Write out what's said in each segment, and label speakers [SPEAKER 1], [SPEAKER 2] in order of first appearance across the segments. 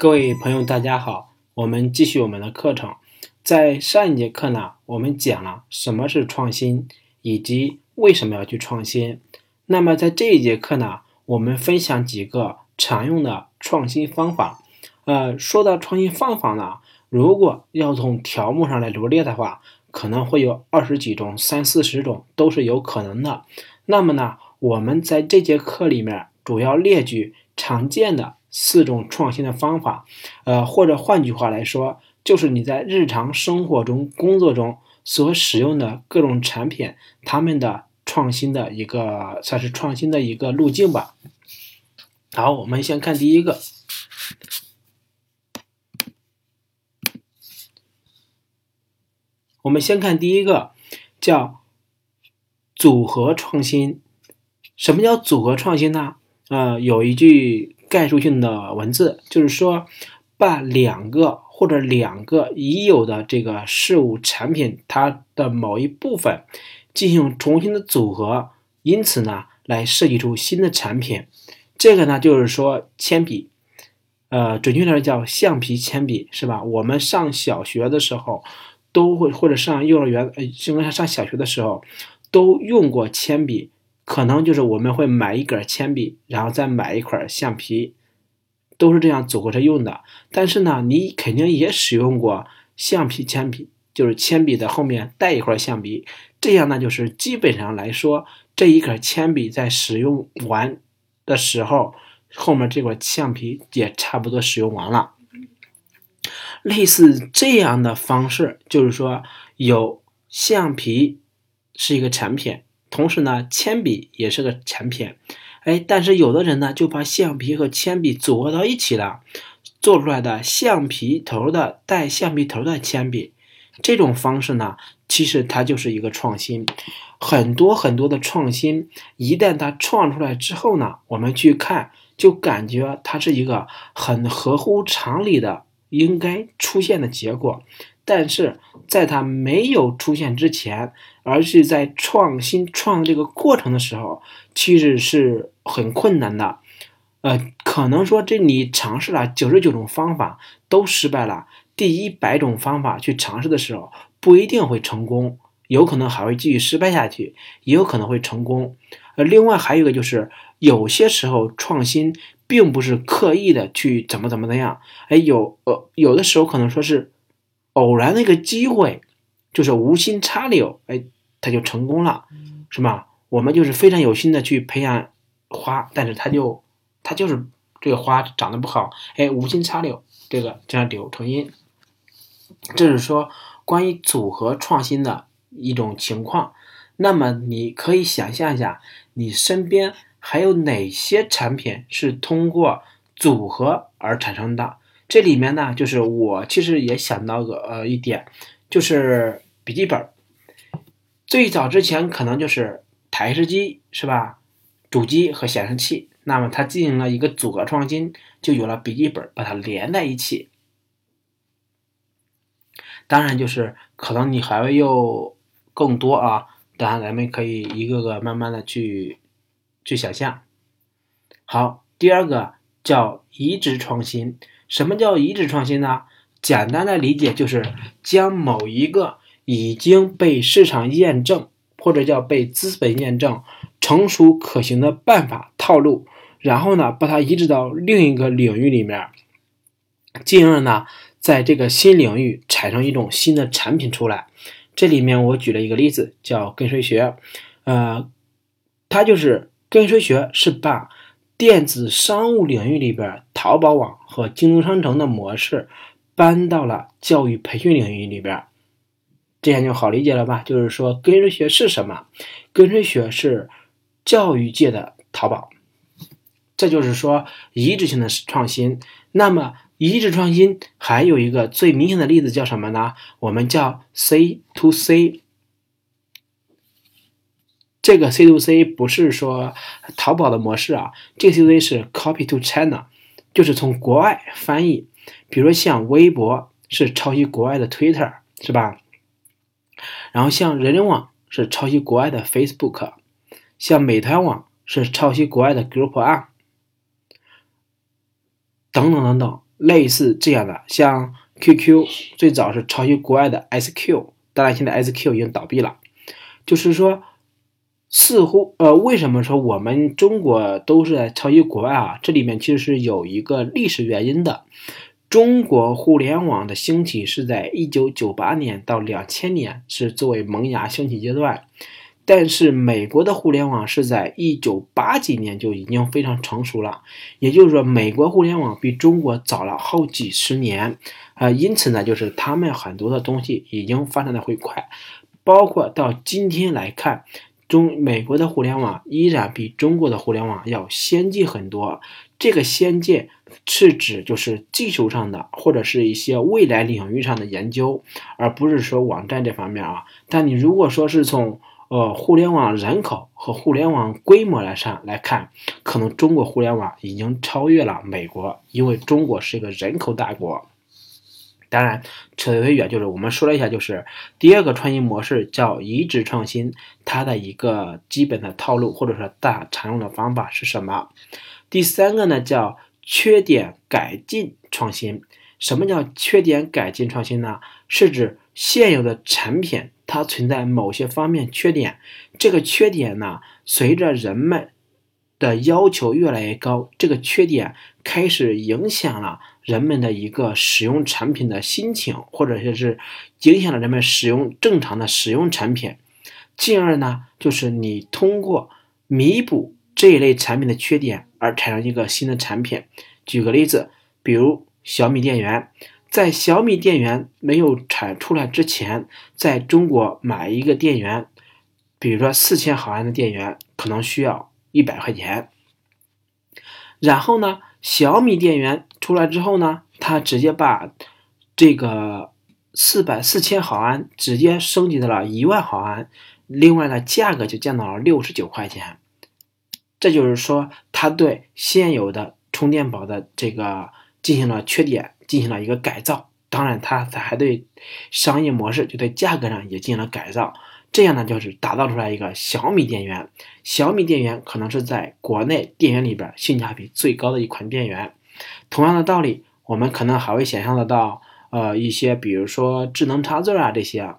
[SPEAKER 1] 各位朋友，大家好，我们继续我们的课程。在上一节课呢，我们讲了什么是创新，以及为什么要去创新。那么在这一节课呢，我们分享几个常用的创新方法。呃，说到创新方法呢，如果要从条目上来罗列的话，可能会有二十几种、三四十种都是有可能的。那么呢，我们在这节课里面主要列举常见的。四种创新的方法，呃，或者换句话来说，就是你在日常生活中、工作中所使用的各种产品，他们的创新的一个算是创新的一个路径吧。好，我们先看第一个，我们先看第一个，叫组合创新。什么叫组合创新呢？呃，有一句。概述性的文字就是说，把两个或者两个已有的这个事物产品，它的某一部分进行重新的组合，因此呢，来设计出新的产品。这个呢，就是说铅笔，呃，准确来说叫橡皮铅笔，是吧？我们上小学的时候都会，或者上幼儿园，呃，应该上小学的时候都用过铅笔。可能就是我们会买一根铅笔，然后再买一块橡皮，都是这样组合着用的。但是呢，你肯定也使用过橡皮铅笔，就是铅笔的后面带一块橡皮，这样呢，就是基本上来说，这一根铅笔在使用完的时候，后面这块橡皮也差不多使用完了。类似这样的方式，就是说有橡皮是一个产品。同时呢，铅笔也是个产品，哎，但是有的人呢就把橡皮和铅笔组合到一起了，做出来的橡皮头的带橡皮头的铅笔，这种方式呢，其实它就是一个创新。很多很多的创新，一旦它创出来之后呢，我们去看，就感觉它是一个很合乎常理的应该出现的结果。但是在它没有出现之前，而是在创新创这个过程的时候，其实是很困难的。呃，可能说这你尝试了九十九种方法都失败了，第一百种方法去尝试的时候，不一定会成功，有可能还会继续失败下去，也有可能会成功。呃，另外还有一个就是，有些时候创新并不是刻意的去怎么怎么怎样，哎，有呃有的时候可能说是。偶然的一个机会，就是无心插柳，哎，它就成功了，是吧？我们就是非常有心的去培养花，但是它就它就是这个花长得不好，哎，无心插柳，这个这样柳成荫。这是说关于组合创新的一种情况。那么你可以想象一下，你身边还有哪些产品是通过组合而产生的？这里面呢，就是我其实也想到个呃一点，就是笔记本。最早之前可能就是台式机是吧？主机和显示器，那么它进行了一个组合创新，就有了笔记本，把它连在一起。当然，就是可能你还会有更多啊，当然咱们可以一个个慢慢的去去想象。好，第二个叫移植创新。什么叫移植创新呢？简单的理解就是将某一个已经被市场验证或者叫被资本验证成熟可行的办法套路，然后呢把它移植到另一个领域里面，进而呢在这个新领域产生一种新的产品出来。这里面我举了一个例子，叫跟随学，呃，它就是跟随学是把。电子商务领域里边，淘宝网和京东商城的模式搬到了教育培训领域里边，这样就好理解了吧？就是说，跟随学是什么？跟随学是教育界的淘宝。这就是说，移植性的创新。那么，移植创新还有一个最明显的例子叫什么呢？我们叫 C to C。这个 C to C 不是说淘宝的模式啊，这个 C to C 是 Copy to China，就是从国外翻译。比如说像微博是抄袭国外的 Twitter，是吧？然后像人人网是抄袭国外的 Facebook，像美团网是抄袭国外的 Group On，等等等等。类似这样的，像 QQ 最早是抄袭国外的 SQ，当然现在 SQ 已经倒闭了。就是说，似乎呃，为什么说我们中国都是在抄袭国外啊？这里面其实是有一个历史原因的。中国互联网的兴起是在一九九八年到两千年，是作为萌芽兴起阶段。但是美国的互联网是在一九八几年就已经非常成熟了，也就是说，美国互联网比中国早了好几十年，啊，因此呢，就是他们很多的东西已经发展的会快，包括到今天来看，中美国的互联网依然比中国的互联网要先进很多。这个先进是指就是技术上的，或者是一些未来领域上的研究，而不是说网站这方面啊。但你如果说是从呃，互联网人口和互联网规模来上来看，可能中国互联网已经超越了美国，因为中国是一个人口大国。当然，扯得远，就是我们说了一下，就是第二个创新模式叫移植创新，它的一个基本的套路或者说大常用的方法是什么？第三个呢叫缺点改进创新。什么叫缺点改进创新呢？是指现有的产品。它存在某些方面缺点，这个缺点呢，随着人们的要求越来越高，这个缺点开始影响了人们的一个使用产品的心情，或者说是影响了人们使用正常的使用产品，进而呢，就是你通过弥补这一类产品的缺点而产生一个新的产品。举个例子，比如小米电源。在小米电源没有产出来之前，在中国买一个电源，比如说四千毫安的电源，可能需要一百块钱。然后呢，小米电源出来之后呢，它直接把这个四百四千毫安直接升级到了一万毫安，另外呢，价格就降到了六十九块钱。这就是说，它对现有的充电宝的这个进行了缺点。进行了一个改造，当然，它还对商业模式，就对价格上也进行了改造。这样呢，就是打造出来一个小米电源。小米电源可能是在国内电源里边性价比最高的一款电源。同样的道理，我们可能还会想象得到，呃，一些比如说智能插座啊这些。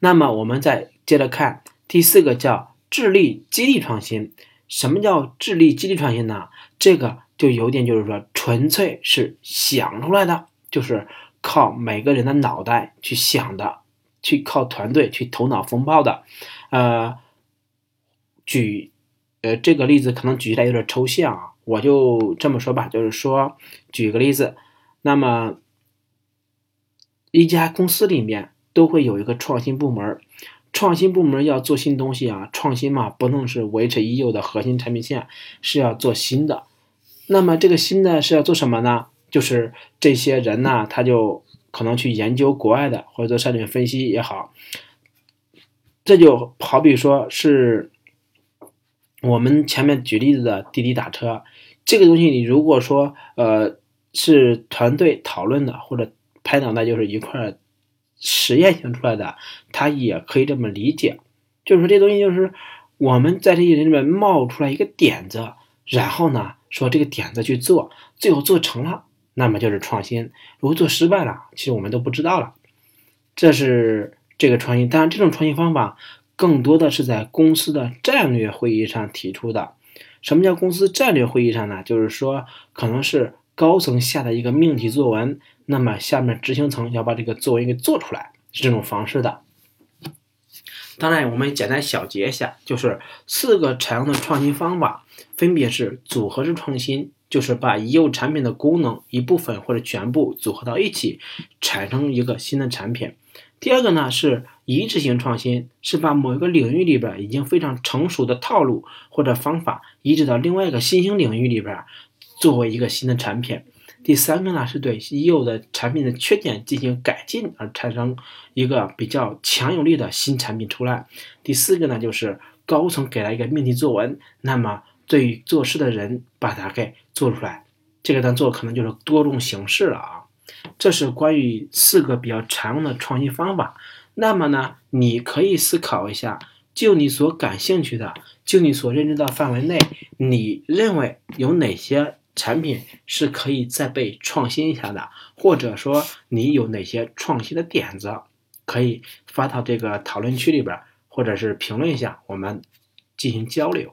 [SPEAKER 1] 那么我们再接着看第四个，叫智力激励创新。什么叫智力激励创新呢？这个。就有点就是说，纯粹是想出来的，就是靠每个人的脑袋去想的，去靠团队去头脑风暴的。呃，举呃这个例子可能举起来有点抽象啊，我就这么说吧，就是说举个例子，那么一家公司里面都会有一个创新部门，创新部门要做新东西啊，创新嘛不能是维持已有的核心产品线，是要做新的。那么这个新的是要做什么呢？就是这些人呢，他就可能去研究国外的，或者做筛选分析也好。这就好比说是我们前面举例子的滴滴打车，这个东西你如果说呃是团队讨论的，或者拍脑袋就是一块实验性出来的，他也可以这么理解。就是说这东西就是我们在这些人里面冒出来一个点子，然后呢。说这个点子去做，最后做成了，那么就是创新；如果做失败了，其实我们都不知道了。这是这个创新。当然，这种创新方法更多的是在公司的战略会议上提出的。什么叫公司战略会议上呢？就是说，可能是高层下的一个命题作文，那么下面执行层要把这个作文给做出来，是这种方式的。当然，我们简单小结一下，就是四个采用的创新方法，分别是组合式创新，就是把已有产品的功能一部分或者全部组合到一起，产生一个新的产品。第二个呢是移植型创新，是把某一个领域里边已经非常成熟的套路或者方法移植到另外一个新兴领域里边，作为一个新的产品。第三个呢，是对已有的产品的缺点进行改进，而产生一个比较强有力的新产品出来。第四个呢，就是高层给了一个命题作文，那么对于做事的人把它给做出来。这个呢，做可能就是多种形式了啊。这是关于四个比较常用的创新方法。那么呢，你可以思考一下，就你所感兴趣的，就你所认知的范围内，你认为有哪些？产品是可以再被创新一下的，或者说你有哪些创新的点子，可以发到这个讨论区里边，或者是评论一下，我们进行交流。